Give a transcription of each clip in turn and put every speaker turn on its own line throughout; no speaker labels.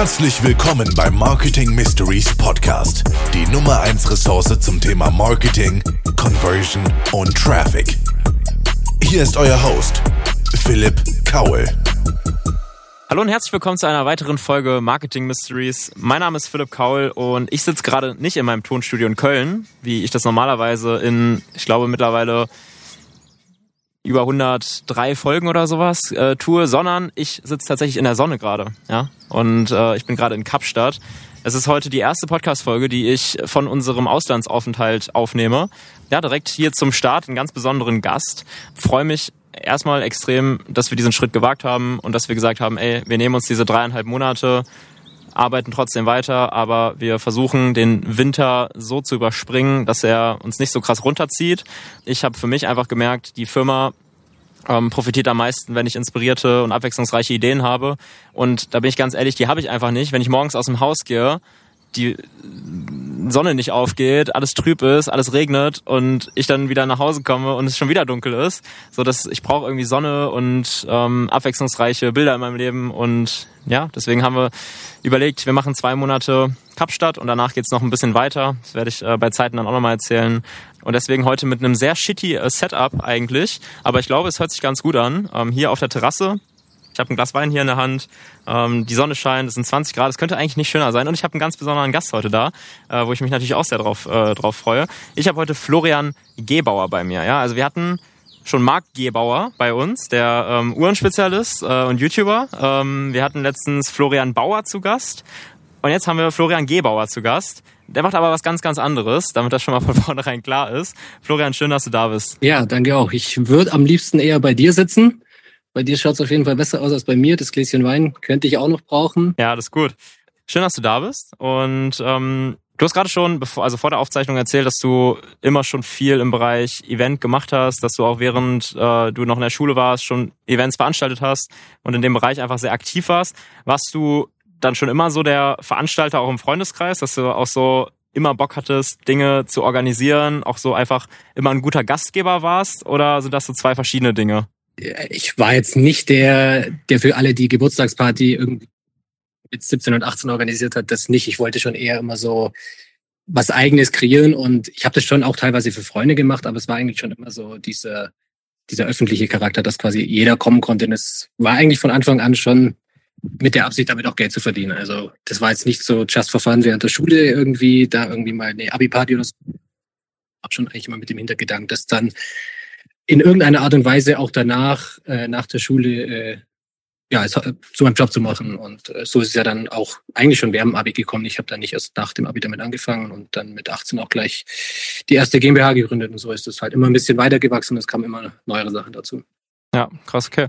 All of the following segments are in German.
Herzlich willkommen beim Marketing Mysteries Podcast, die Nummer 1 Ressource zum Thema Marketing, Conversion und Traffic. Hier ist euer Host, Philipp Kaul.
Hallo und herzlich willkommen zu einer weiteren Folge Marketing Mysteries. Mein Name ist Philipp Kaul und ich sitze gerade nicht in meinem Tonstudio in Köln, wie ich das normalerweise in, ich glaube mittlerweile über 103 Folgen oder sowas äh, tue, sondern ich sitze tatsächlich in der Sonne gerade, ja. Und äh, ich bin gerade in Kapstadt. Es ist heute die erste Podcast-Folge, die ich von unserem Auslandsaufenthalt aufnehme. Ja, direkt hier zum Start, einen ganz besonderen Gast. Freue mich erstmal extrem, dass wir diesen Schritt gewagt haben und dass wir gesagt haben, ey, wir nehmen uns diese dreieinhalb Monate, arbeiten trotzdem weiter, aber wir versuchen den Winter so zu überspringen, dass er uns nicht so krass runterzieht. Ich habe für mich einfach gemerkt, die Firma ähm, profitiert am meisten, wenn ich inspirierte und abwechslungsreiche Ideen habe. Und da bin ich ganz ehrlich, die habe ich einfach nicht. Wenn ich morgens aus dem Haus gehe, die Sonne nicht aufgeht, alles trüb ist, alles regnet und ich dann wieder nach Hause komme und es schon wieder dunkel ist, so dass ich brauche irgendwie Sonne und ähm, abwechslungsreiche Bilder in meinem Leben und ja, deswegen haben wir überlegt, wir machen zwei Monate Kapstadt und danach geht's noch ein bisschen weiter. Das werde ich äh, bei Zeiten dann auch nochmal erzählen. Und deswegen heute mit einem sehr shitty äh, Setup eigentlich. Aber ich glaube, es hört sich ganz gut an. Ähm, hier auf der Terrasse ich habe ein Glas Wein hier in der Hand, ähm, die Sonne scheint, es sind 20 Grad, es könnte eigentlich nicht schöner sein. Und ich habe einen ganz besonderen Gast heute da, äh, wo ich mich natürlich auch sehr drauf, äh, drauf freue. Ich habe heute Florian Gebauer bei mir. Ja, Also wir hatten schon Marc Gebauer bei uns, der ähm, Uhrenspezialist äh, und YouTuber. Ähm, wir hatten letztens Florian Bauer zu Gast. Und jetzt haben wir Florian Gebauer zu Gast. Der macht aber was ganz, ganz anderes, damit das schon mal von vornherein klar ist. Florian, schön, dass du da bist.
Ja, danke auch. Ich würde am liebsten eher bei dir sitzen. Bei dir schaut es auf jeden Fall besser aus als bei mir. Das Gläschen Wein könnte ich auch noch brauchen.
Ja, das ist gut. Schön, dass du da bist. Und ähm, du hast gerade schon, bevor, also vor der Aufzeichnung erzählt, dass du immer schon viel im Bereich Event gemacht hast, dass du auch während äh, du noch in der Schule warst, schon Events veranstaltet hast und in dem Bereich einfach sehr aktiv warst. Warst du dann schon immer so der Veranstalter auch im Freundeskreis, dass du auch so immer Bock hattest, Dinge zu organisieren, auch so einfach immer ein guter Gastgeber warst? Oder sind das so zwei verschiedene Dinge?
Ich war jetzt nicht der, der für alle die Geburtstagsparty irgendwie mit 17 und 18 organisiert hat, das nicht. Ich wollte schon eher immer so was eigenes kreieren und ich habe das schon auch teilweise für Freunde gemacht, aber es war eigentlich schon immer so dieser, dieser öffentliche Charakter, dass quasi jeder kommen konnte. Und es war eigentlich von Anfang an schon mit der Absicht, damit auch Geld zu verdienen. Also das war jetzt nicht so just for fun während der Schule irgendwie, da irgendwie mal eine Abi-Party oder so. Hab schon eigentlich immer mit dem Hintergedanken, dass dann in irgendeiner Art und Weise auch danach, äh, nach der Schule, äh, ja, es, äh, zu meinem Job zu machen. Und äh, so ist es ja dann auch eigentlich schon während dem Abi gekommen. Ich habe dann nicht erst nach dem Abi damit angefangen und dann mit 18 auch gleich die erste GmbH gegründet. Und so ist es halt immer ein bisschen weitergewachsen. Es kamen immer neuere Sachen dazu.
Ja, krass, okay.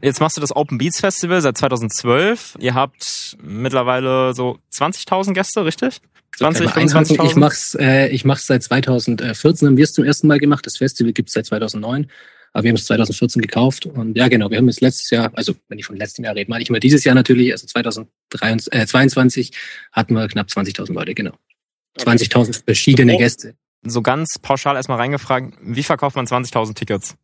Jetzt machst du das Open Beats Festival seit 2012. Ihr habt mittlerweile so 20.000 Gäste, richtig?
20, 25.000? Ich mach's, äh, ich mach's seit 2014, haben wir es zum ersten Mal gemacht. Das Festival gibt's seit 2009. Aber wir haben es 2014 gekauft. Und ja, genau, wir haben es letztes Jahr, also wenn ich von letztem Jahr rede, meine ich mal dieses Jahr natürlich, also 2022 äh, hatten wir knapp 20.000 Leute, genau. 20.000 verschiedene Gäste
so ganz pauschal erstmal reingefragt, wie verkauft man 20.000 Tickets?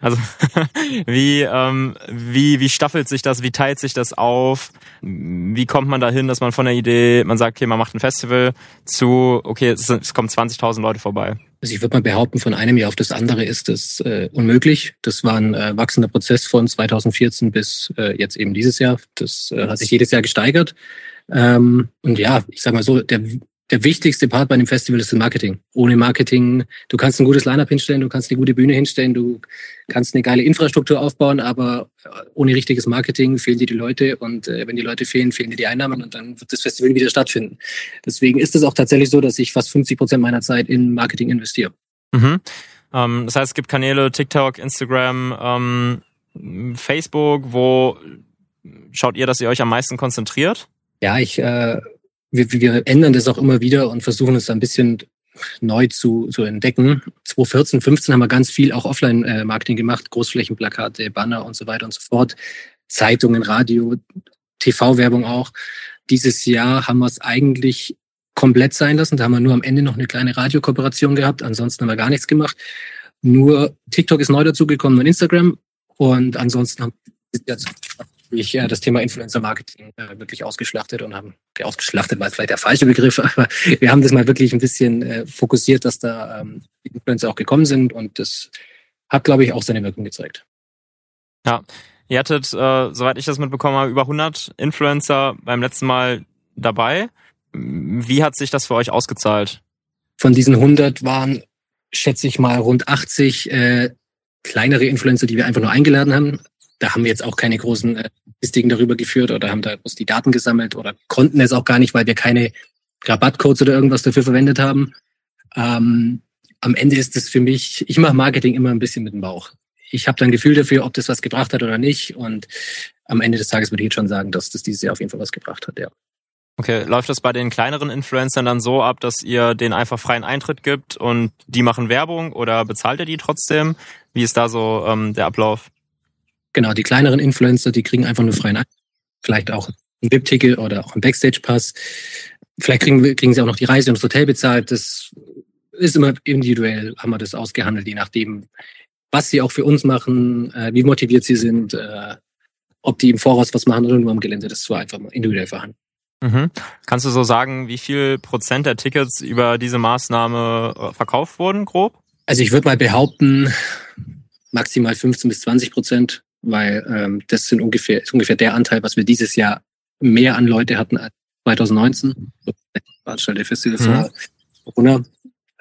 Also wie, ähm, wie, wie staffelt sich das, wie teilt sich das auf? Wie kommt man dahin, dass man von der Idee, man sagt, okay, man macht ein Festival, zu, okay, es, es kommen 20.000 Leute vorbei?
Also ich würde mal behaupten, von einem Jahr auf das andere ist das äh, unmöglich. Das war ein äh, wachsender Prozess von 2014 bis äh, jetzt eben dieses Jahr. Das äh, hat sich jedes Jahr gesteigert. Ähm, und ja, ich sag mal so, der der wichtigste Part bei einem Festival ist das Marketing. Ohne Marketing, du kannst ein gutes Line-up hinstellen, du kannst eine gute Bühne hinstellen, du kannst eine geile Infrastruktur aufbauen, aber äh, ohne richtiges Marketing fehlen dir die Leute und äh, wenn die Leute fehlen, fehlen dir die Einnahmen und dann wird das Festival wieder stattfinden. Deswegen ist es auch tatsächlich so, dass ich fast 50 Prozent meiner Zeit in Marketing investiere.
Mhm. Ähm, das heißt, es gibt Kanäle, TikTok, Instagram, ähm, Facebook, wo schaut ihr, dass ihr euch am meisten konzentriert?
Ja, ich äh, wir, wir ändern das auch immer wieder und versuchen es ein bisschen neu zu, zu entdecken. 2014, 15 haben wir ganz viel auch Offline-Marketing gemacht, Großflächenplakate, Banner und so weiter und so fort, Zeitungen, Radio, TV-Werbung auch. Dieses Jahr haben wir es eigentlich komplett sein lassen. Da haben wir nur am Ende noch eine kleine Radiokooperation gehabt. Ansonsten haben wir gar nichts gemacht. Nur TikTok ist neu dazugekommen und Instagram. Und ansonsten haben wir jetzt ich äh, das Thema Influencer-Marketing äh, wirklich ausgeschlachtet und haben, okay, ausgeschlachtet war vielleicht der falsche Begriff, aber wir haben das mal wirklich ein bisschen äh, fokussiert, dass da ähm, Influencer auch gekommen sind und das hat, glaube ich, auch seine Wirkung gezeigt.
Ja, ihr hattet, äh, soweit ich das mitbekommen habe, über 100 Influencer beim letzten Mal dabei. Wie hat sich das für euch ausgezahlt?
Von diesen 100 waren, schätze ich mal, rund 80 äh, kleinere Influencer, die wir einfach nur eingeladen haben. Da haben wir jetzt auch keine großen äh, Statistiken darüber geführt oder haben da bloß die Daten gesammelt oder konnten es auch gar nicht, weil wir keine Rabattcodes oder irgendwas dafür verwendet haben. Ähm, am Ende ist es für mich, ich mache Marketing immer ein bisschen mit dem Bauch. Ich habe dann Gefühl dafür, ob das was gebracht hat oder nicht. Und am Ende des Tages würde ich jetzt schon sagen, dass das dieses Jahr auf jeden Fall was gebracht hat, ja.
Okay, läuft das bei den kleineren Influencern dann so ab, dass ihr denen einfach freien Eintritt gibt und die machen Werbung oder bezahlt ihr die trotzdem? Wie ist da so ähm, der Ablauf?
Genau, die kleineren Influencer, die kriegen einfach nur freien Eintritt. Vielleicht auch ein VIP-Ticket oder auch ein Backstage-Pass. Vielleicht kriegen, kriegen sie auch noch die Reise und das Hotel bezahlt. Das ist immer individuell, haben wir das ausgehandelt, je nachdem, was sie auch für uns machen, äh, wie motiviert sie sind, äh, ob die im Voraus was machen oder nur am Gelände. Das war einfach mal individuell verhandelt.
Mhm. Kannst du so sagen, wie viel Prozent der Tickets über diese Maßnahme äh, verkauft wurden, grob?
Also ich würde mal behaupten, maximal 15 bis 20 Prozent, weil ähm, das sind ungefähr, ist ungefähr der Anteil, was wir dieses Jahr mehr an Leute hatten als 2019. Veranstalter Festival vor Corona.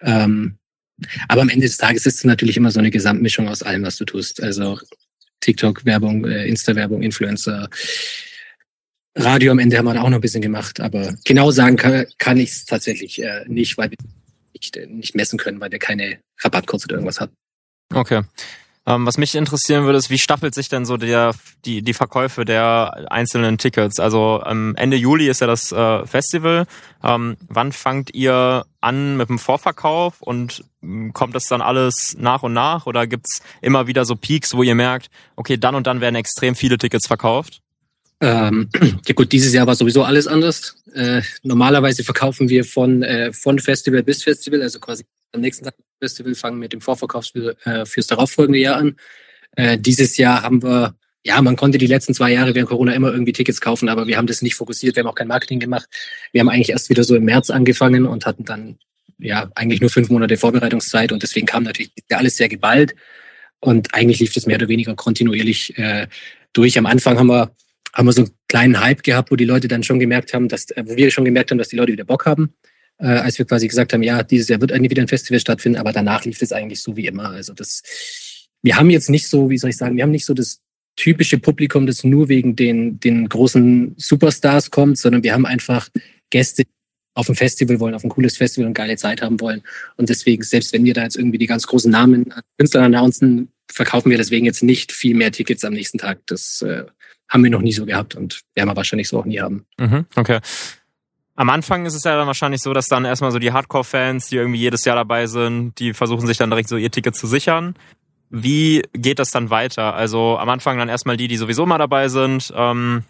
Ähm, aber am Ende des Tages ist es natürlich immer so eine Gesamtmischung aus allem, was du tust. Also TikTok-Werbung, äh, Insta-Werbung, Influencer, Radio am Ende haben wir auch noch ein bisschen gemacht. Aber genau sagen kann, kann ich es tatsächlich äh, nicht, weil wir nicht, äh, nicht messen können, weil der keine Rabattcodes oder irgendwas hat.
Okay. Ähm, was mich interessieren würde, ist, wie staffelt sich denn so der, die, die Verkäufe der einzelnen Tickets? Also ähm, Ende Juli ist ja das äh, Festival. Ähm, wann fangt ihr an mit dem Vorverkauf und ähm, kommt das dann alles nach und nach oder gibt's immer wieder so Peaks, wo ihr merkt, okay, dann und dann werden extrem viele Tickets verkauft?
Ähm, ja gut, dieses Jahr war sowieso alles anders. Äh, normalerweise verkaufen wir von, äh, von Festival bis Festival, also quasi am nächsten Tag Festival fangen mit dem Vorverkauf für, äh, fürs darauffolgende Jahr an. Äh, dieses Jahr haben wir, ja, man konnte die letzten zwei Jahre während Corona immer irgendwie Tickets kaufen, aber wir haben das nicht fokussiert, wir haben auch kein Marketing gemacht. Wir haben eigentlich erst wieder so im März angefangen und hatten dann ja eigentlich nur fünf Monate Vorbereitungszeit und deswegen kam natürlich alles sehr geballt und eigentlich lief das mehr oder weniger kontinuierlich äh, durch. Am Anfang haben wir haben wir so einen kleinen Hype gehabt, wo die Leute dann schon gemerkt haben, dass, äh, wo wir schon gemerkt haben, dass die Leute wieder Bock haben äh, als wir quasi gesagt haben, ja, dieses Jahr wird eigentlich wieder ein Festival stattfinden, aber danach lief es eigentlich so wie immer. Also das, wir haben jetzt nicht so, wie soll ich sagen, wir haben nicht so das typische Publikum, das nur wegen den, den großen Superstars kommt, sondern wir haben einfach Gäste, auf ein Festival wollen, auf ein cooles Festival und geile Zeit haben wollen. Und deswegen, selbst wenn wir da jetzt irgendwie die ganz großen Namen an Künstlern announcen, verkaufen wir deswegen jetzt nicht viel mehr Tickets am nächsten Tag. Das äh, haben wir noch nie so gehabt und werden wir wahrscheinlich so auch nie haben.
Mhm, okay. Am Anfang ist es ja dann wahrscheinlich so, dass dann erstmal so die Hardcore-Fans, die irgendwie jedes Jahr dabei sind, die versuchen sich dann direkt so ihr Ticket zu sichern. Wie geht das dann weiter? Also am Anfang dann erstmal die, die sowieso mal dabei sind. Ähm,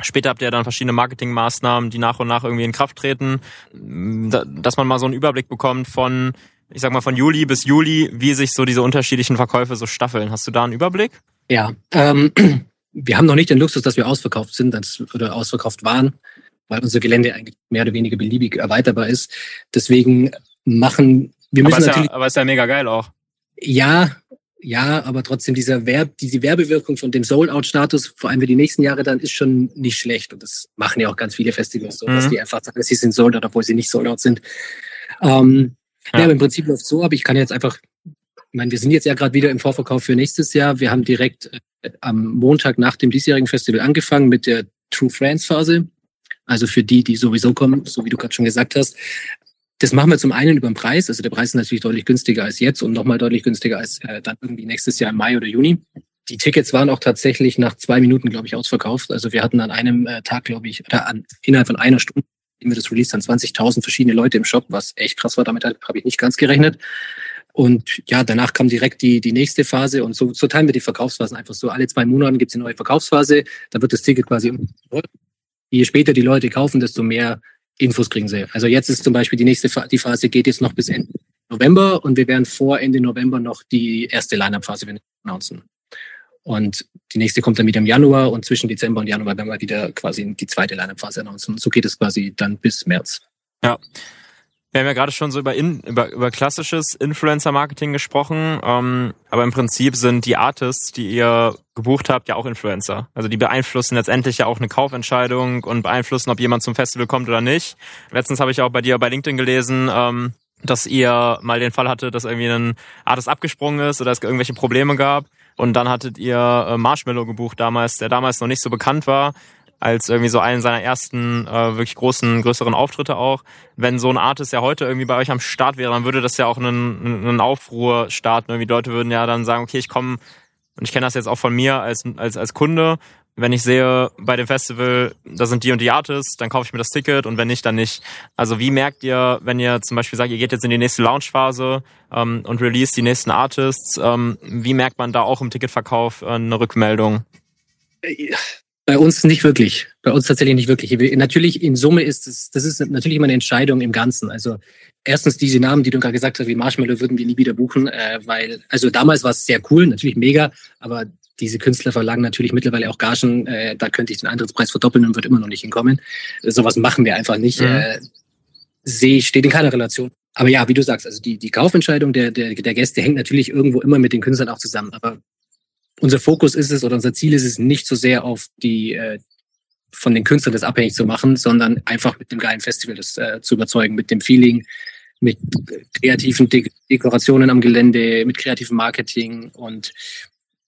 später habt ihr dann verschiedene Marketingmaßnahmen, die nach und nach irgendwie in Kraft treten, dass man mal so einen Überblick bekommt von, ich sag mal von Juli bis Juli, wie sich so diese unterschiedlichen Verkäufe so staffeln. Hast du da einen Überblick?
Ja, ähm, wir haben noch nicht den Luxus, dass wir ausverkauft sind oder ausverkauft waren weil unser Gelände eigentlich mehr oder weniger beliebig erweiterbar ist. Deswegen machen wir müssen
aber
natürlich.
Ja, aber ist ja mega geil auch.
Ja, ja, aber trotzdem dieser Werb, diese Werbewirkung von dem Sold-Out-Status, vor allem für die nächsten Jahre dann, ist schon nicht schlecht. Und das machen ja auch ganz viele Festivals so, mhm. dass die einfach sagen, sie sind Sold-Out, obwohl sie nicht Sold-Out sind. Ähm, ja. ja, aber im Prinzip läuft es so ab. Ich kann jetzt einfach, ich meine, wir sind jetzt ja gerade wieder im Vorverkauf für nächstes Jahr. Wir haben direkt äh, am Montag nach dem diesjährigen Festival angefangen mit der True Friends Phase. Also für die, die sowieso kommen, so wie du gerade schon gesagt hast. Das machen wir zum einen über den Preis. Also der Preis ist natürlich deutlich günstiger als jetzt und nochmal deutlich günstiger als äh, dann irgendwie nächstes Jahr im Mai oder Juni. Die Tickets waren auch tatsächlich nach zwei Minuten, glaube ich, ausverkauft. Also wir hatten an einem äh, Tag, glaube ich, oder an, innerhalb von einer Stunde, in wir das Release, dann 20.000 verschiedene Leute im Shop, was echt krass war. Damit habe ich nicht ganz gerechnet. Und ja, danach kam direkt die, die nächste Phase und so, so teilen wir die Verkaufsphasen einfach so. Alle zwei Monate gibt es eine neue Verkaufsphase. Da wird das Ticket quasi je später die Leute kaufen, desto mehr Infos kriegen sie. Also jetzt ist zum Beispiel die nächste die Phase geht jetzt noch bis Ende November und wir werden vor Ende November noch die erste Line-Up-Phase announcen. Und die nächste kommt dann wieder im Januar und zwischen Dezember und Januar werden wir wieder quasi die zweite Line-Up-Phase announcen. So geht es quasi dann bis März.
Ja. Wir haben ja gerade schon so über, in, über, über klassisches Influencer-Marketing gesprochen, ähm, aber im Prinzip sind die Artists, die ihr gebucht habt, ja auch Influencer. Also die beeinflussen letztendlich ja auch eine Kaufentscheidung und beeinflussen, ob jemand zum Festival kommt oder nicht. Letztens habe ich auch bei dir bei LinkedIn gelesen, ähm, dass ihr mal den Fall hatte, dass irgendwie ein Artist abgesprungen ist oder es irgendwelche Probleme gab. Und dann hattet ihr äh, Marshmallow gebucht damals, der damals noch nicht so bekannt war als irgendwie so einen seiner ersten äh, wirklich großen, größeren Auftritte auch. Wenn so ein Artist ja heute irgendwie bei euch am Start wäre, dann würde das ja auch einen, einen Aufruhr starten. Irgendwie Leute würden ja dann sagen, okay, ich komme, und ich kenne das jetzt auch von mir als, als, als Kunde, wenn ich sehe bei dem Festival, da sind die und die Artists, dann kaufe ich mir das Ticket und wenn nicht, dann nicht. Also wie merkt ihr, wenn ihr zum Beispiel sagt, ihr geht jetzt in die nächste Launchphase ähm, und release die nächsten Artists, ähm, wie merkt man da auch im Ticketverkauf äh, eine Rückmeldung?
Bei uns nicht wirklich. Bei uns tatsächlich nicht wirklich. Natürlich in Summe ist es, das ist natürlich immer eine Entscheidung im Ganzen. Also erstens diese Namen, die du gerade gesagt hast, wie Marshmallow würden wir nie wieder buchen, äh, weil, also damals war es sehr cool, natürlich mega, aber diese Künstler verlangen natürlich mittlerweile auch Gagen, äh, da könnte ich den Eintrittspreis verdoppeln und würde immer noch nicht hinkommen. Sowas machen wir einfach nicht. Mhm. Äh, sehe, steht in keiner Relation. Aber ja, wie du sagst, also die, die Kaufentscheidung der, der, der Gäste hängt natürlich irgendwo immer mit den Künstlern auch zusammen. Aber unser Fokus ist es oder unser Ziel ist es nicht so sehr auf die äh, von den Künstlern das abhängig zu machen, sondern einfach mit dem geilen Festival das äh, zu überzeugen, mit dem Feeling, mit kreativen De Dekorationen am Gelände, mit kreativem Marketing und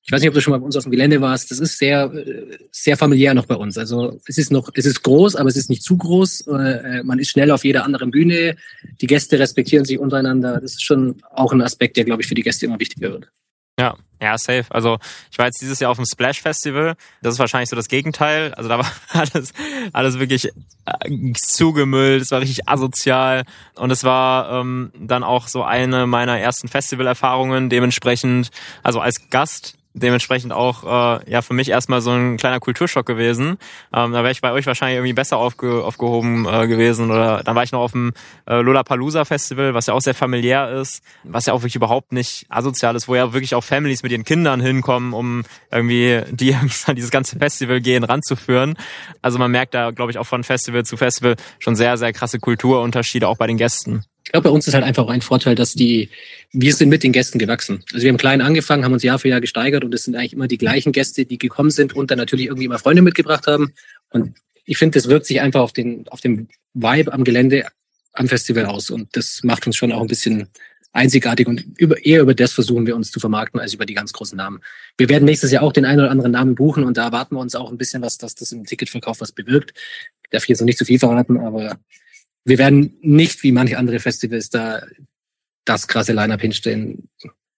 ich weiß nicht, ob du schon mal bei uns auf dem Gelände warst. Das ist sehr, äh, sehr familiär noch bei uns. Also es ist noch, es ist groß, aber es ist nicht zu groß. Äh, man ist schnell auf jeder anderen Bühne. Die Gäste respektieren sich untereinander. Das ist schon auch ein Aspekt, der, glaube ich, für die Gäste immer wichtiger wird.
Ja, ja, safe. Also ich war jetzt dieses Jahr auf dem Splash Festival. Das ist wahrscheinlich so das Gegenteil. Also da war alles, alles wirklich äh, zugemüllt. Es war richtig asozial. Und es war ähm, dann auch so eine meiner ersten Festivalerfahrungen. Dementsprechend, also als Gast dementsprechend auch äh, ja für mich erstmal so ein kleiner Kulturschock gewesen. Ähm, da wäre ich bei euch wahrscheinlich irgendwie besser aufge aufgehoben äh, gewesen. Oder dann war ich noch auf dem äh, Lollapalooza Festival, was ja auch sehr familiär ist, was ja auch wirklich überhaupt nicht asozial ist, wo ja wirklich auch Families mit ihren Kindern hinkommen, um irgendwie die an dieses ganze Festival gehen ranzuführen. Also man merkt da, glaube ich, auch von Festival zu Festival schon sehr, sehr krasse Kulturunterschiede auch bei den Gästen.
Ich glaube, bei uns ist halt einfach ein Vorteil, dass die, wir sind mit den Gästen gewachsen. Also wir haben klein angefangen, haben uns Jahr für Jahr gesteigert und es sind eigentlich immer die gleichen Gäste, die gekommen sind und dann natürlich irgendwie immer Freunde mitgebracht haben. Und ich finde, das wirkt sich einfach auf den, auf den Vibe am Gelände, am Festival aus. Und das macht uns schon auch ein bisschen einzigartig und über, eher über das versuchen wir uns zu vermarkten als über die ganz großen Namen. Wir werden nächstes Jahr auch den einen oder anderen Namen buchen und da erwarten wir uns auch ein bisschen was, dass das im Ticketverkauf was bewirkt. Ich darf jetzt noch nicht zu viel verraten, aber wir werden nicht wie manche andere Festivals da das krasse Line-Up hinstellen,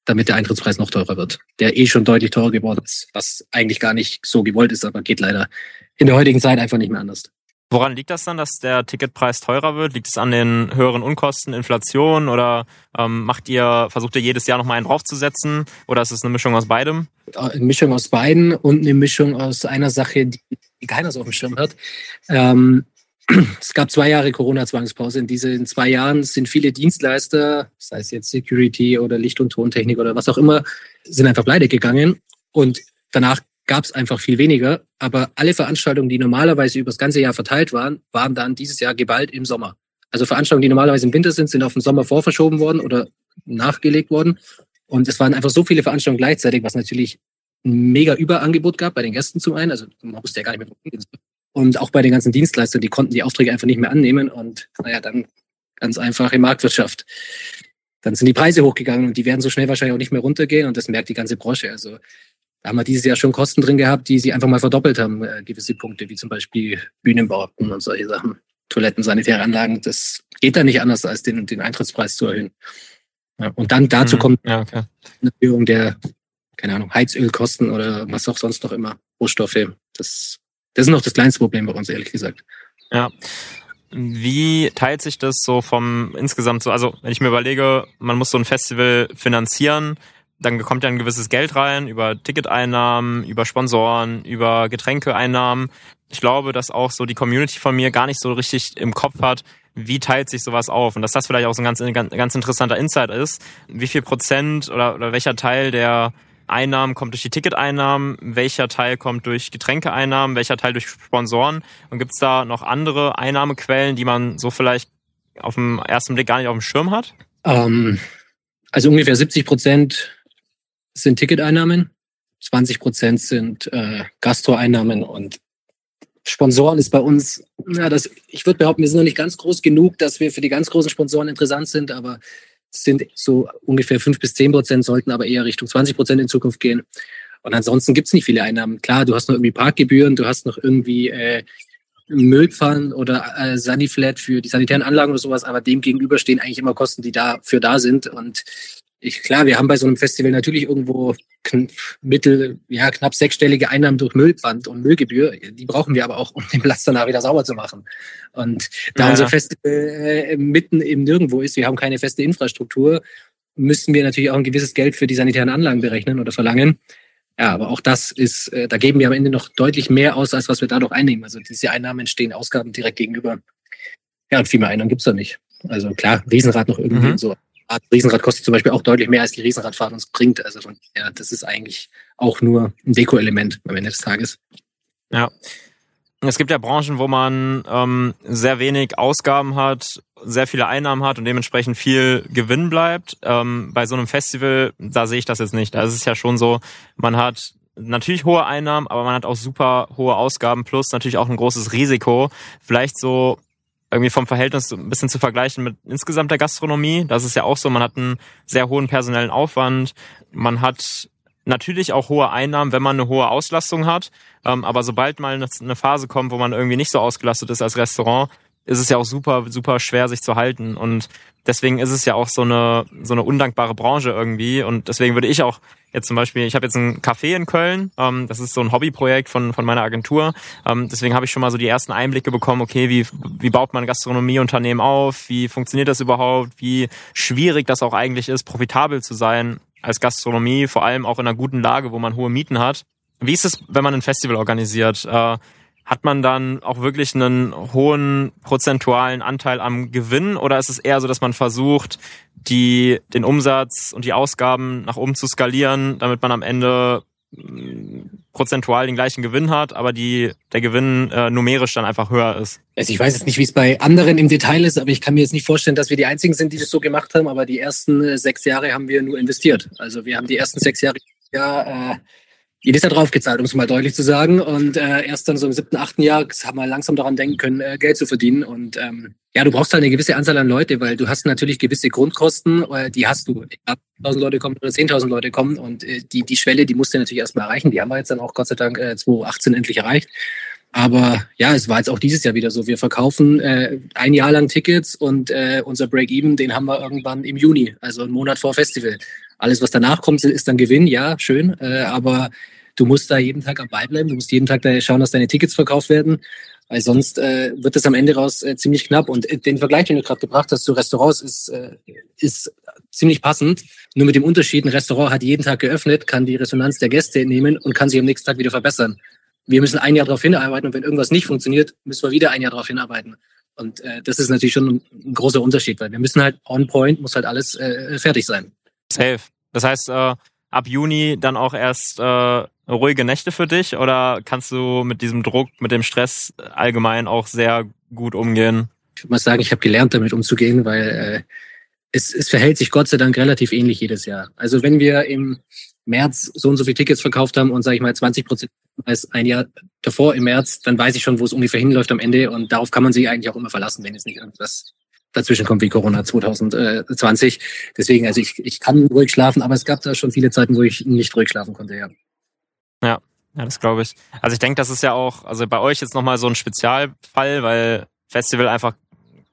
damit der Eintrittspreis noch teurer wird. Der eh schon deutlich teurer geworden ist, was eigentlich gar nicht so gewollt ist, aber geht leider in der heutigen Zeit einfach nicht mehr anders.
Woran liegt das dann, dass der Ticketpreis teurer wird? Liegt es an den höheren Unkosten, Inflation oder ähm, macht ihr, versucht ihr jedes Jahr nochmal einen draufzusetzen oder ist es eine Mischung aus beidem?
Eine Mischung aus beiden und eine Mischung aus einer Sache, die keiner so auf dem Schirm hat. Ähm, es gab zwei Jahre Corona-Zwangspause. In diesen zwei Jahren sind viele Dienstleister, sei es jetzt Security oder Licht- und Tontechnik oder was auch immer, sind einfach pleite gegangen. Und danach gab es einfach viel weniger. Aber alle Veranstaltungen, die normalerweise über das ganze Jahr verteilt waren, waren dann dieses Jahr geballt im Sommer. Also Veranstaltungen, die normalerweise im Winter sind, sind auf den Sommer vorverschoben worden oder nachgelegt worden. Und es waren einfach so viele Veranstaltungen gleichzeitig, was natürlich ein mega Überangebot gab bei den Gästen zum einen. Also man wusste ja gar nicht mehr, und auch bei den ganzen Dienstleistern, die konnten die Aufträge einfach nicht mehr annehmen. Und naja, dann ganz einfache Marktwirtschaft. Dann sind die Preise hochgegangen und die werden so schnell wahrscheinlich auch nicht mehr runtergehen. Und das merkt die ganze Branche. Also da haben wir dieses Jahr schon Kosten drin gehabt, die sie einfach mal verdoppelt haben, äh, gewisse Punkte, wie zum Beispiel Bühnenbauten und solche Sachen. Toiletten, sanitäre Anlagen, das geht da nicht anders, als den, den Eintrittspreis zu erhöhen. Ja, und dann dazu mhm. kommt ja, okay. eine Erhöhung der, keine Ahnung, Heizölkosten oder was auch sonst noch immer, Rohstoffe. Das das ist noch das kleinste Problem bei uns, ehrlich gesagt.
Ja. Wie teilt sich das so vom insgesamt so? Also, wenn ich mir überlege, man muss so ein Festival finanzieren, dann kommt ja ein gewisses Geld rein über Ticketeinnahmen, über Sponsoren, über Getränkeeinnahmen. Ich glaube, dass auch so die Community von mir gar nicht so richtig im Kopf hat, wie teilt sich sowas auf? Und dass das vielleicht auch so ein ganz, ganz, ganz interessanter Insight ist. Wie viel Prozent oder, oder welcher Teil der Einnahmen kommt durch die Ticketeinnahmen, welcher Teil kommt durch Getränkeeinnahmen, welcher Teil durch Sponsoren und gibt's da noch andere Einnahmequellen, die man so vielleicht auf dem ersten Blick gar nicht auf dem Schirm hat?
Ähm, also ungefähr 70 Prozent sind Ticketeinnahmen, 20 Prozent sind äh, Gastroeinnahmen und Sponsoren ist bei uns, ja, das, ich würde behaupten, wir sind noch nicht ganz groß genug, dass wir für die ganz großen Sponsoren interessant sind, aber es sind so ungefähr fünf bis zehn Prozent, sollten aber eher Richtung 20 Prozent in Zukunft gehen. Und ansonsten gibt's nicht viele Einnahmen. Klar, du hast noch irgendwie Parkgebühren, du hast noch irgendwie äh, Müllpfannen oder äh, Saniflat für die sanitären Anlagen oder sowas, aber dem gegenüber stehen eigentlich immer Kosten, die dafür da sind. Und ich, klar, wir haben bei so einem Festival natürlich irgendwo mittel, ja, knapp sechsstellige Einnahmen durch Müllpfand und Müllgebühr. Die brauchen wir aber auch, um den Platz danach wieder sauber zu machen. Und da ja. unser Festival äh, mitten im Nirgendwo ist, wir haben keine feste Infrastruktur, müssen wir natürlich auch ein gewisses Geld für die sanitären Anlagen berechnen oder verlangen. Ja, aber auch das ist, äh, da geben wir am Ende noch deutlich mehr aus, als was wir dadurch einnehmen. Also diese Einnahmen stehen Ausgaben direkt gegenüber. Ja, und viel mehr Einnahmen gibt's da nicht. Also klar, Riesenrad noch irgendwie mhm. so Riesenrad kostet zum Beispiel auch deutlich mehr, als die Riesenradfahrt uns bringt. Also von, ja, das ist eigentlich auch nur ein Deko-Element am Ende des Tages.
Ja. Es gibt ja Branchen, wo man ähm, sehr wenig Ausgaben hat, sehr viele Einnahmen hat und dementsprechend viel Gewinn bleibt. Ähm, bei so einem Festival, da sehe ich das jetzt nicht. Ist es ja schon so, man hat natürlich hohe Einnahmen, aber man hat auch super hohe Ausgaben plus natürlich auch ein großes Risiko. Vielleicht so irgendwie vom Verhältnis ein bisschen zu vergleichen mit insgesamt der Gastronomie. Das ist ja auch so, man hat einen sehr hohen personellen Aufwand, man hat natürlich auch hohe Einnahmen, wenn man eine hohe Auslastung hat. Ähm, aber sobald mal eine Phase kommt, wo man irgendwie nicht so ausgelastet ist als Restaurant, ist es ja auch super, super schwer, sich zu halten. Und deswegen ist es ja auch so eine, so eine undankbare Branche irgendwie. Und deswegen würde ich auch jetzt zum Beispiel, ich habe jetzt ein Café in Köln, ähm, das ist so ein Hobbyprojekt von, von meiner Agentur. Ähm, deswegen habe ich schon mal so die ersten Einblicke bekommen, okay, wie, wie baut man Gastronomieunternehmen auf, wie funktioniert das überhaupt, wie schwierig das auch eigentlich ist, profitabel zu sein als Gastronomie, vor allem auch in einer guten Lage, wo man hohe Mieten hat. Wie ist es, wenn man ein Festival organisiert? Äh, hat man dann auch wirklich einen hohen prozentualen Anteil am Gewinn oder ist es eher so, dass man versucht, die, den Umsatz und die Ausgaben nach oben zu skalieren, damit man am Ende mm, prozentual den gleichen Gewinn hat, aber die, der Gewinn äh, numerisch dann einfach höher ist.
Also ich weiß jetzt nicht, wie es bei anderen im Detail ist, aber ich kann mir jetzt nicht vorstellen, dass wir die Einzigen sind, die das so gemacht haben, aber die ersten äh, sechs Jahre haben wir nur investiert. Also wir haben die ersten sechs Jahre ja, äh, jedes Jahr draufgezahlt, um es mal deutlich zu sagen. Und äh, erst dann so im siebten, achten Jahr haben wir langsam daran denken können, äh, Geld zu verdienen. Und ähm, ja, du brauchst halt eine gewisse Anzahl an Leute, weil du hast natürlich gewisse Grundkosten, äh, die hast du. 1000 Leute kommen oder 10.000 Leute kommen und äh, die, die Schwelle, die musst du natürlich erstmal erreichen. Die haben wir jetzt dann auch Gott sei Dank äh, 2018 endlich erreicht. Aber ja, es war jetzt auch dieses Jahr wieder so. Wir verkaufen äh, ein Jahr lang Tickets und äh, unser Break-Even, den haben wir irgendwann im Juni, also einen Monat vor Festival. Alles, was danach kommt, ist dann Gewinn, ja, schön. Äh, aber du musst da jeden Tag am Ball bleiben, du musst jeden Tag da schauen, dass deine Tickets verkauft werden. Weil sonst äh, wird es am Ende raus äh, ziemlich knapp. Und äh, den Vergleich, den du gerade gebracht hast zu Restaurants, ist, äh, ist ziemlich passend. Nur mit dem Unterschied, ein Restaurant hat jeden Tag geöffnet, kann die Resonanz der Gäste nehmen und kann sich am nächsten Tag wieder verbessern. Wir müssen ein Jahr darauf hinarbeiten und wenn irgendwas nicht funktioniert, müssen wir wieder ein Jahr darauf hinarbeiten. Und äh, das ist natürlich schon ein, ein großer Unterschied, weil wir müssen halt on point, muss halt alles äh, fertig sein.
Safe. Das heißt, äh, ab Juni dann auch erst äh, ruhige Nächte für dich oder kannst du mit diesem Druck, mit dem Stress allgemein auch sehr gut umgehen?
Ich würde mal sagen, ich habe gelernt, damit umzugehen, weil äh, es, es verhält sich Gott sei Dank relativ ähnlich jedes Jahr. Also wenn wir im März so und so viele Tickets verkauft haben und sage ich mal 20 Prozent als ein Jahr davor im März, dann weiß ich schon, wo es ungefähr hinläuft am Ende und darauf kann man sich eigentlich auch immer verlassen, wenn jetzt nicht irgendwas dazwischen kommt wie Corona 2020. Deswegen, also ich, ich kann ruhig schlafen, aber es gab da schon viele Zeiten, wo ich nicht ruhig schlafen konnte, ja.
Ja, ja, das glaube ich. Also ich denke, das ist ja auch, also bei euch jetzt nochmal so ein Spezialfall, weil Festival einfach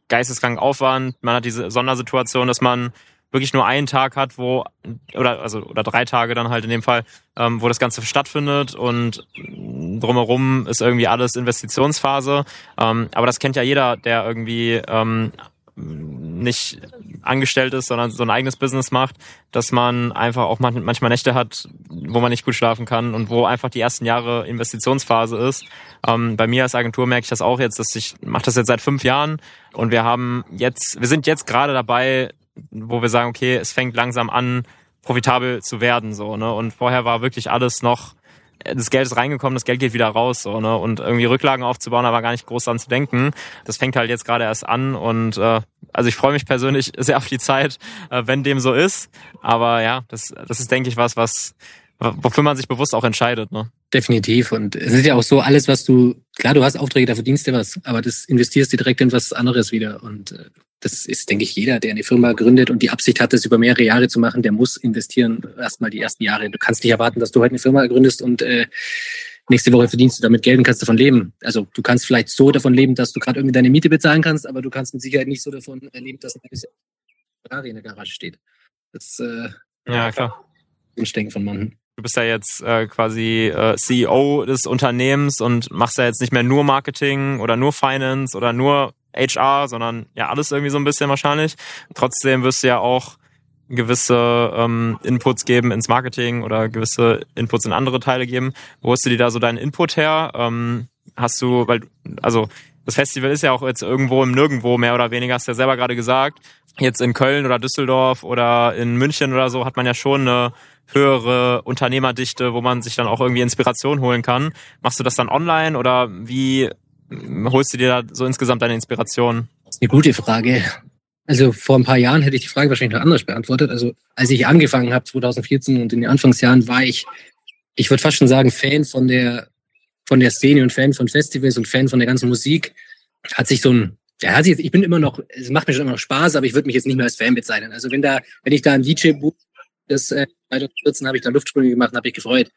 geisteskrank Aufwand, man hat diese Sondersituation, dass man wirklich nur einen Tag hat, wo oder also oder drei Tage dann halt in dem Fall, ähm, wo das Ganze stattfindet und drumherum ist irgendwie alles Investitionsphase. Ähm, aber das kennt ja jeder, der irgendwie ähm, nicht angestellt ist, sondern so ein eigenes Business macht, dass man einfach auch manchmal Nächte hat, wo man nicht gut schlafen kann und wo einfach die ersten Jahre Investitionsphase ist. Ähm, bei mir als Agentur merke ich das auch jetzt, dass ich mache das jetzt seit fünf Jahren und wir haben jetzt, wir sind jetzt gerade dabei, wo wir sagen, okay, es fängt langsam an, profitabel zu werden, so, ne? Und vorher war wirklich alles noch, das Geld ist reingekommen, das Geld geht wieder raus, so, ne? Und irgendwie Rücklagen aufzubauen, war gar nicht groß dran zu denken. Das fängt halt jetzt gerade erst an und äh, also ich freue mich persönlich sehr auf die Zeit, äh, wenn dem so ist. Aber ja, das, das ist, denke ich, was, was wofür man sich bewusst auch entscheidet. Ne?
Definitiv. Und es ist ja auch so, alles, was du, klar, du hast Aufträge, da verdienst du was, aber das investierst du direkt in was anderes wieder. Und äh, das ist, denke ich, jeder, der eine Firma gründet und die Absicht hat, das über mehrere Jahre zu machen, der muss investieren, erstmal die ersten Jahre. Du kannst nicht erwarten, dass du heute eine Firma gründest und äh, nächste Woche verdienst du damit Geld und kannst davon leben. Also du kannst vielleicht so davon leben, dass du gerade irgendwie deine Miete bezahlen kannst, aber du kannst mit Sicherheit nicht so davon leben, dass ein Ferrari in der Garage steht. Das äh,
ja klar.
Wunschdenken von Mann.
Du bist ja jetzt äh, quasi äh, CEO des Unternehmens und machst ja jetzt nicht mehr nur Marketing oder nur Finance oder nur HR, sondern ja alles irgendwie so ein bisschen wahrscheinlich. Trotzdem wirst du ja auch gewisse ähm, Inputs geben ins Marketing oder gewisse Inputs in andere Teile geben. Wo hast du dir da so deinen Input her? Ähm, hast du, weil, also das Festival ist ja auch jetzt irgendwo im Nirgendwo mehr oder weniger, hast du ja selber gerade gesagt. Jetzt in Köln oder Düsseldorf oder in München oder so hat man ja schon eine höhere Unternehmerdichte, wo man sich dann auch irgendwie Inspiration holen kann. Machst du das dann online oder wie holst du dir da so insgesamt deine Inspiration?
Das ist eine gute Frage. Also vor ein paar Jahren hätte ich die Frage wahrscheinlich noch anders beantwortet. Also als ich angefangen habe 2014 und in den Anfangsjahren war ich, ich würde fast schon sagen, Fan von der von der Szene und Fan von Festivals und Fan von der ganzen Musik. Hat sich so ein ja, hat sich jetzt, ich bin immer noch, es macht mir schon immer noch Spaß, aber ich würde mich jetzt nicht mehr als Fan bezeichnen. Also wenn da, wenn ich da ein DJ buch, das äh, 2014 habe ich da Luftsprünge gemacht und habe ich gefreut.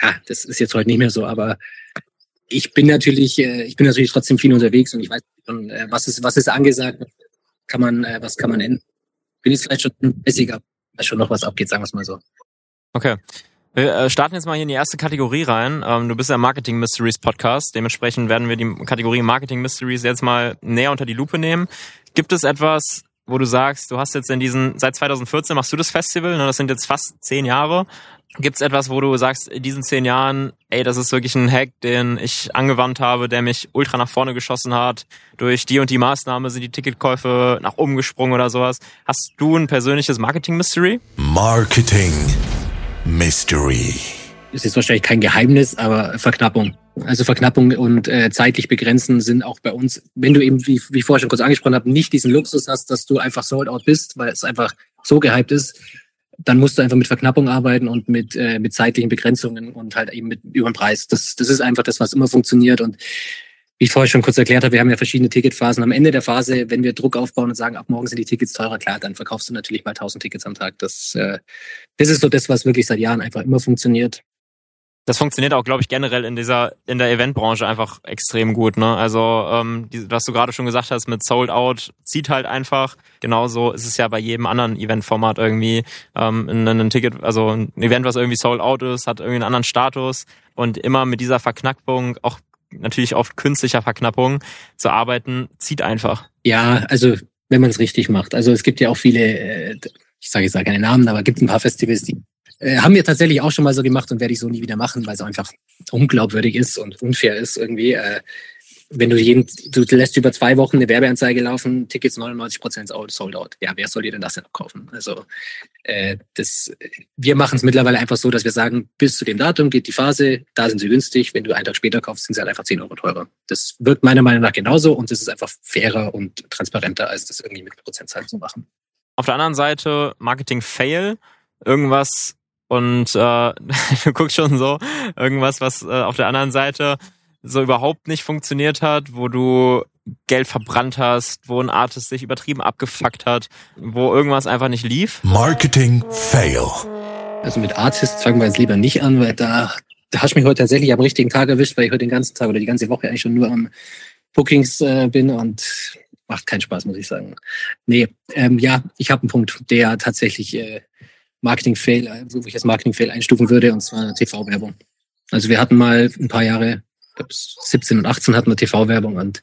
Ja, das ist jetzt heute nicht mehr so, aber ich bin natürlich, äh, ich bin natürlich trotzdem viel unterwegs und ich weiß schon, äh, was ist, was ist angesagt, kann man, äh, was kann man ändern. Bin jetzt vielleicht schon mäßiger, weiß schon noch was abgeht, sagen wir es mal so.
Okay. Wir äh, starten jetzt mal hier in die erste Kategorie rein. Ähm, du bist ja Marketing Mysteries Podcast. Dementsprechend werden wir die Kategorie Marketing Mysteries jetzt mal näher unter die Lupe nehmen. Gibt es etwas, wo du sagst, du hast jetzt in diesen, seit 2014 machst du das Festival, ne, das sind jetzt fast zehn Jahre. Gibt es etwas, wo du sagst, in diesen zehn Jahren, ey, das ist wirklich ein Hack, den ich angewandt habe, der mich ultra nach vorne geschossen hat. Durch die und die Maßnahme sind die Ticketkäufe nach oben gesprungen oder sowas. Hast du ein persönliches Marketing-Mystery?
Marketing Mystery.
Ist jetzt wahrscheinlich kein Geheimnis, aber Verknappung. Also Verknappung und äh, zeitlich begrenzen sind auch bei uns, wenn du eben, wie, wie ich vorher schon kurz angesprochen habe, nicht diesen Luxus hast, dass du einfach sold out bist, weil es einfach so gehypt ist, dann musst du einfach mit Verknappung arbeiten und mit, äh, mit zeitlichen Begrenzungen und halt eben mit über den Preis. Das, das ist einfach das, was immer funktioniert. Und wie ich vorher schon kurz erklärt habe, wir haben ja verschiedene Ticketphasen. Am Ende der Phase, wenn wir Druck aufbauen und sagen, ab morgen sind die Tickets teurer, klar, dann verkaufst du natürlich mal 1000 Tickets am Tag. Das, äh, das ist so das, was wirklich seit Jahren einfach immer funktioniert
das funktioniert auch, glaube ich, generell in dieser in der Eventbranche einfach extrem gut. Ne? Also ähm, die, was du gerade schon gesagt hast mit Sold Out zieht halt einfach. Genauso ist es ja bei jedem anderen Eventformat irgendwie ähm, ein, ein Ticket, also ein Event, was irgendwie Sold Out ist, hat irgendwie einen anderen Status und immer mit dieser Verknappung auch natürlich oft künstlicher Verknappung zu arbeiten, zieht einfach.
Ja, also wenn man es richtig macht. Also es gibt ja auch viele, äh, ich sage jetzt keine Namen, aber gibt ein paar Festivals, die äh, haben wir tatsächlich auch schon mal so gemacht und werde ich so nie wieder machen, weil es einfach unglaubwürdig ist und unfair ist irgendwie. Äh, wenn du jeden, du lässt über zwei Wochen eine Werbeanzeige laufen, Tickets 99 Prozent sold out. Ja, wer soll dir denn das denn noch kaufen? Also äh, das, wir machen es mittlerweile einfach so, dass wir sagen, bis zu dem Datum geht die Phase, da sind sie günstig. Wenn du einen Tag später kaufst, sind sie halt einfach 10 Euro teurer. Das wirkt meiner Meinung nach genauso und das ist einfach fairer und transparenter, als das irgendwie mit Prozentzahlen zu machen.
Auf der anderen Seite Marketing Fail, irgendwas und äh, du guckst schon so irgendwas, was äh, auf der anderen Seite so überhaupt nicht funktioniert hat, wo du Geld verbrannt hast, wo ein Artist sich übertrieben abgefuckt hat, wo irgendwas einfach nicht lief.
Marketing Fail.
Also mit Artists fangen wir jetzt lieber nicht an, weil da, da hast du mich heute tatsächlich am richtigen Tag erwischt, weil ich heute den ganzen Tag oder die ganze Woche eigentlich schon nur am Bookings äh, bin und macht keinen Spaß, muss ich sagen. Nee, ähm, ja, ich habe einen Punkt, der tatsächlich äh, Marketing-Fail, wo ich das Marketing-Fail einstufen würde, und zwar TV-Werbung. Also wir hatten mal ein paar Jahre, ich glaube 17 und 18 hatten wir TV-Werbung und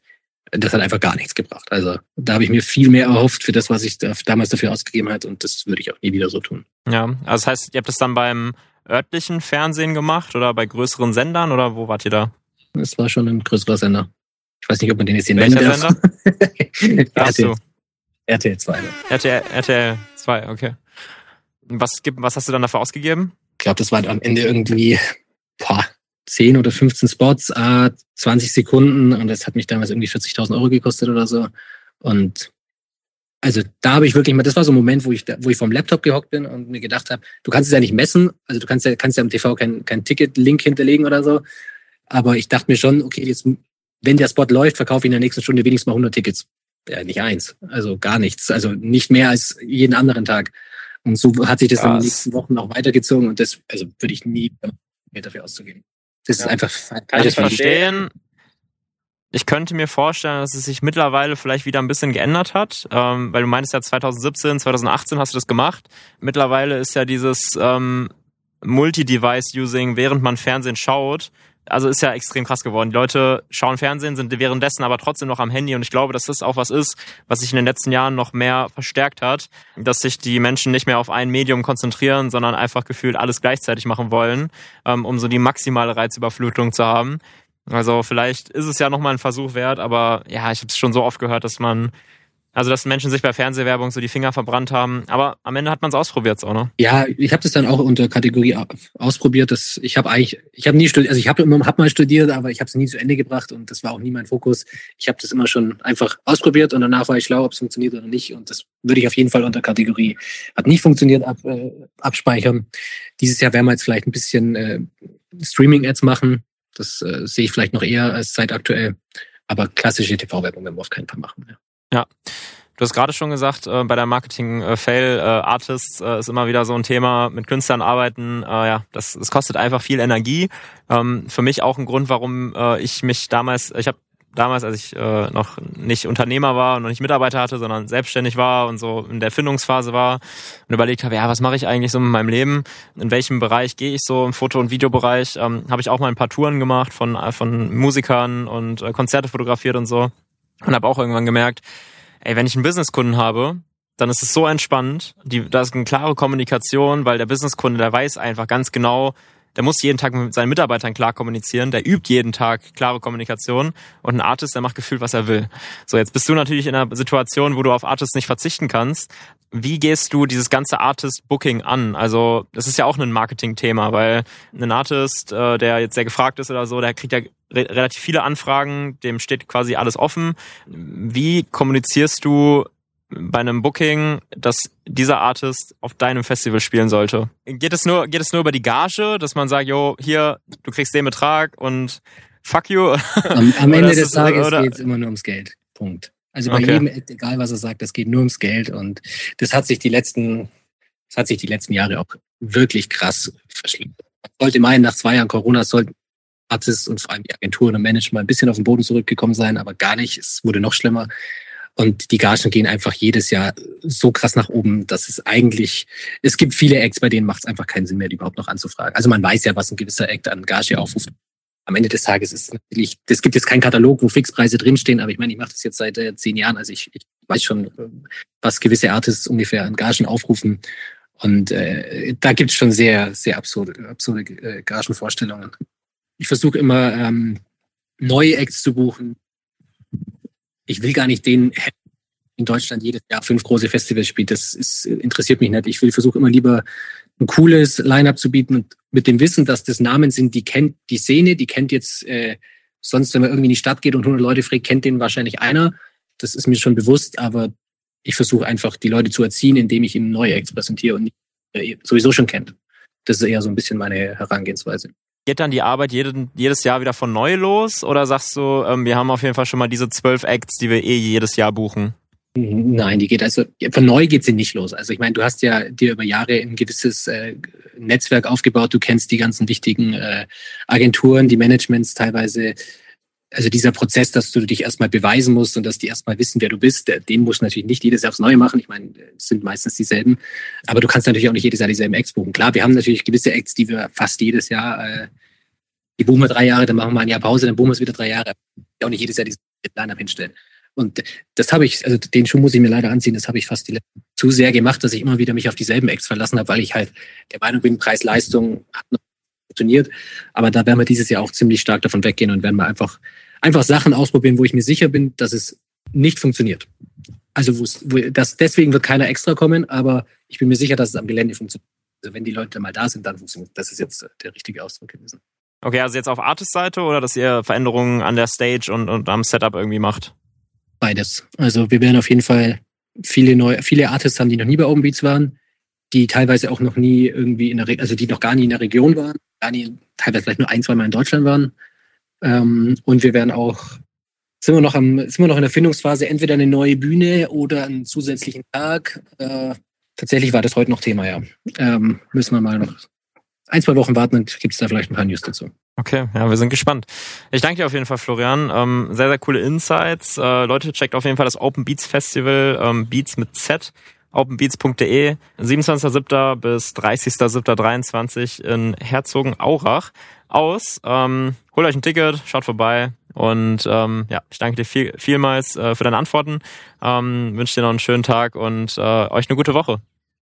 das hat einfach gar nichts gebracht. Also da habe ich mir viel mehr erhofft für das, was ich damals dafür ausgegeben habe und das würde ich auch nie wieder so tun.
Ja, also das heißt, ihr habt das dann beim örtlichen Fernsehen gemacht oder bei größeren Sendern oder wo wart ihr da?
Es war schon ein größerer Sender. Ich weiß nicht, ob man den jetzt hier
nennen darf. Sender?
RTL, RTL 2.
RTL, RTL 2, okay. Was, was hast du dann dafür ausgegeben?
Ich glaube, das war am Ende irgendwie boah, 10 oder 15 Spots, äh, 20 Sekunden und das hat mich damals irgendwie 40.000 Euro gekostet oder so. Und also da habe ich wirklich mal, das war so ein Moment, wo ich, wo ich vom Laptop gehockt bin und mir gedacht habe, du kannst es ja nicht messen, also du kannst ja, kannst ja am TV kein, kein Ticket-Link hinterlegen oder so. Aber ich dachte mir schon, okay, jetzt, wenn der Spot läuft, verkaufe ich in der nächsten Stunde wenigstens mal 100 Tickets. Ja, nicht eins, also gar nichts, also nicht mehr als jeden anderen Tag. Und so hat sich das in den nächsten Wochen auch weitergezogen und das, also würde ich nie mehr dafür auszugeben. Das ja. ist einfach
Kann ich verstehen. Ich könnte mir vorstellen, dass es sich mittlerweile vielleicht wieder ein bisschen geändert hat, ähm, weil du meinst ja 2017, 2018 hast du das gemacht. Mittlerweile ist ja dieses ähm, Multi-Device-Using, während man Fernsehen schaut, also ist ja extrem krass geworden. Die Leute schauen Fernsehen, sind währenddessen aber trotzdem noch am Handy und ich glaube, dass das auch was ist, was sich in den letzten Jahren noch mehr verstärkt hat, dass sich die Menschen nicht mehr auf ein Medium konzentrieren, sondern einfach gefühlt alles gleichzeitig machen wollen, ähm, um so die maximale Reizüberflutung zu haben. Also vielleicht ist es ja nochmal ein Versuch wert, aber ja, ich habe es schon so oft gehört, dass man also, dass Menschen sich bei Fernsehwerbung so die Finger verbrannt haben. Aber am Ende hat man es ausprobiert, so, ne?
Ja, ich habe das dann auch unter Kategorie ausprobiert. Das, ich habe eigentlich, ich habe nie studiert, also ich habe immer hab mal studiert, aber ich habe es nie zu Ende gebracht und das war auch nie mein Fokus. Ich habe das immer schon einfach ausprobiert und danach war ich schlau, ob es funktioniert oder nicht. Und das würde ich auf jeden Fall unter Kategorie hat nicht funktioniert ab, äh, abspeichern. Dieses Jahr werden wir jetzt vielleicht ein bisschen äh, Streaming-Ads machen. Das äh, sehe ich vielleicht noch eher als zeitaktuell. Aber klassische TV-Werbung werden wir auf keinen Fall machen. Ja.
Ja. Du hast gerade schon gesagt, äh, bei der Marketing-Fail, äh, Artists äh, ist immer wieder so ein Thema, mit Künstlern arbeiten, äh, ja, das, das kostet einfach viel Energie. Ähm, für mich auch ein Grund, warum äh, ich mich damals, ich habe damals, als ich äh, noch nicht Unternehmer war und noch nicht Mitarbeiter hatte, sondern selbstständig war und so in der Findungsphase war und überlegt habe, ja, was mache ich eigentlich so mit meinem Leben? In welchem Bereich gehe ich so im Foto- und Videobereich? Ähm, habe ich auch mal ein paar Touren gemacht von, von Musikern und äh, Konzerte fotografiert und so. Und habe auch irgendwann gemerkt, ey, wenn ich einen Businesskunden habe, dann ist es so entspannt. Die, da ist eine klare Kommunikation, weil der Businesskunde, der weiß einfach ganz genau, der muss jeden Tag mit seinen Mitarbeitern klar kommunizieren, der übt jeden Tag klare Kommunikation und ein Artist, der macht gefühlt, was er will. So, jetzt bist du natürlich in einer Situation, wo du auf Artists nicht verzichten kannst. Wie gehst du dieses ganze Artist-Booking an? Also, das ist ja auch ein Marketing-Thema, weil ein Artist, äh, der jetzt sehr gefragt ist oder so, der kriegt ja re relativ viele Anfragen, dem steht quasi alles offen. Wie kommunizierst du bei einem Booking, dass dieser Artist auf deinem Festival spielen sollte? Geht es nur, geht es nur über die Gage, dass man sagt, jo, hier, du kriegst den Betrag und fuck you?
Am, am Ende des Tages geht es immer nur ums Geld. Punkt. Also bei okay. jedem, egal was er sagt, das geht nur ums Geld und das hat sich die letzten, das hat sich die letzten Jahre auch wirklich krass verschlimmert. Sollte meinen, nach zwei Jahren Corona sollten Artists und vor allem die Agenturen und Management ein bisschen auf den Boden zurückgekommen sein, aber gar nicht. Es wurde noch schlimmer. Und die Gagen gehen einfach jedes Jahr so krass nach oben, dass es eigentlich, es gibt viele Acts, bei denen macht es einfach keinen Sinn mehr, die überhaupt noch anzufragen. Also man weiß ja, was ein gewisser Act an Gage aufruft. Am Ende des Tages ist natürlich, es gibt jetzt keinen Katalog, wo Fixpreise drinstehen, aber ich meine, ich mache das jetzt seit äh, zehn Jahren, also ich, ich weiß schon, was gewisse Artists ungefähr an Gagen aufrufen. Und äh, da gibt es schon sehr, sehr absurde, absurde äh, Gagenvorstellungen. Ich versuche immer ähm, neue Acts zu buchen, ich will gar nicht den in Deutschland jedes Jahr fünf große Festivals spielt. Das ist, interessiert mich nicht. Ich will versuche immer lieber ein cooles Line-up zu bieten und mit dem Wissen, dass das Namen sind, die kennt die Szene, die kennt jetzt äh, sonst, wenn man irgendwie in die Stadt geht und 100 Leute fragt, kennt den wahrscheinlich einer. Das ist mir schon bewusst, aber ich versuche einfach die Leute zu erziehen, indem ich ihnen neue Acts präsentiere und nicht, äh, sowieso schon kennt. Das ist eher so ein bisschen meine Herangehensweise
geht dann die Arbeit jeden, jedes Jahr wieder von neu los? Oder sagst du, ähm, wir haben auf jeden Fall schon mal diese zwölf Acts, die wir eh jedes Jahr buchen?
Nein, die geht also von neu geht sie nicht los. Also ich meine, du hast ja dir über Jahre ein gewisses äh, Netzwerk aufgebaut. Du kennst die ganzen wichtigen äh, Agenturen, die Managements teilweise. Also dieser Prozess, dass du dich erstmal beweisen musst und dass die erstmal wissen, wer du bist, den musst du natürlich nicht jedes Jahr aufs Neue machen. Ich meine, es sind meistens dieselben. Aber du kannst natürlich auch nicht jedes Jahr dieselben Acts buchen. Klar, wir haben natürlich gewisse Acts, die wir fast jedes Jahr äh, die boomen wir drei Jahre, dann machen wir ein Jahr Pause, dann boomen wir es wieder drei Jahre. Auch nicht jedes Jahr diesen Line-Up hinstellen. Und das habe ich, also den Schuh muss ich mir leider anziehen, das habe ich fast die zu sehr gemacht, dass ich immer wieder mich auf dieselben Acts verlassen habe, weil ich halt der Meinung bin, Preis-Leistung hat noch funktioniert. Aber da werden wir dieses Jahr auch ziemlich stark davon weggehen und werden wir einfach, einfach Sachen ausprobieren, wo ich mir sicher bin, dass es nicht funktioniert. Also wo, das, deswegen wird keiner extra kommen, aber ich bin mir sicher, dass es am Gelände funktioniert. Also wenn die Leute mal da sind, dann funktioniert das. ist jetzt der richtige Ausdruck gewesen.
Okay, also jetzt auf Artist-Seite oder dass ihr Veränderungen an der Stage und, und am Setup irgendwie macht?
Beides. Also wir werden auf jeden Fall viele neue, viele Artists haben, die noch nie bei Open Beats waren, die teilweise auch noch nie irgendwie in der, also die noch gar nie in der Region waren, gar nie, teilweise vielleicht nur ein, zwei Mal in Deutschland waren. Ähm, und wir werden auch, sind wir noch am, sind wir noch in der Findungsphase, entweder eine neue Bühne oder einen zusätzlichen Tag. Äh, tatsächlich war das heute noch Thema, ja. Ähm, müssen wir mal noch ein, zwei Wochen warten, dann gibt es da vielleicht ein paar News dazu.
Okay, ja, wir sind gespannt. Ich danke dir auf jeden Fall, Florian. Ähm, sehr, sehr coole Insights. Äh, Leute, checkt auf jeden Fall das Open Beats Festival, ähm, Beats mit Z, openbeats.de, 27.07. bis 30.07.23 in Herzogenaurach aus. Ähm, holt euch ein Ticket, schaut vorbei und ähm, ja, ich danke dir viel, vielmals äh, für deine Antworten. Ähm, wünsche dir noch einen schönen Tag und äh, euch eine gute Woche.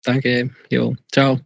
Danke, jo, ciao.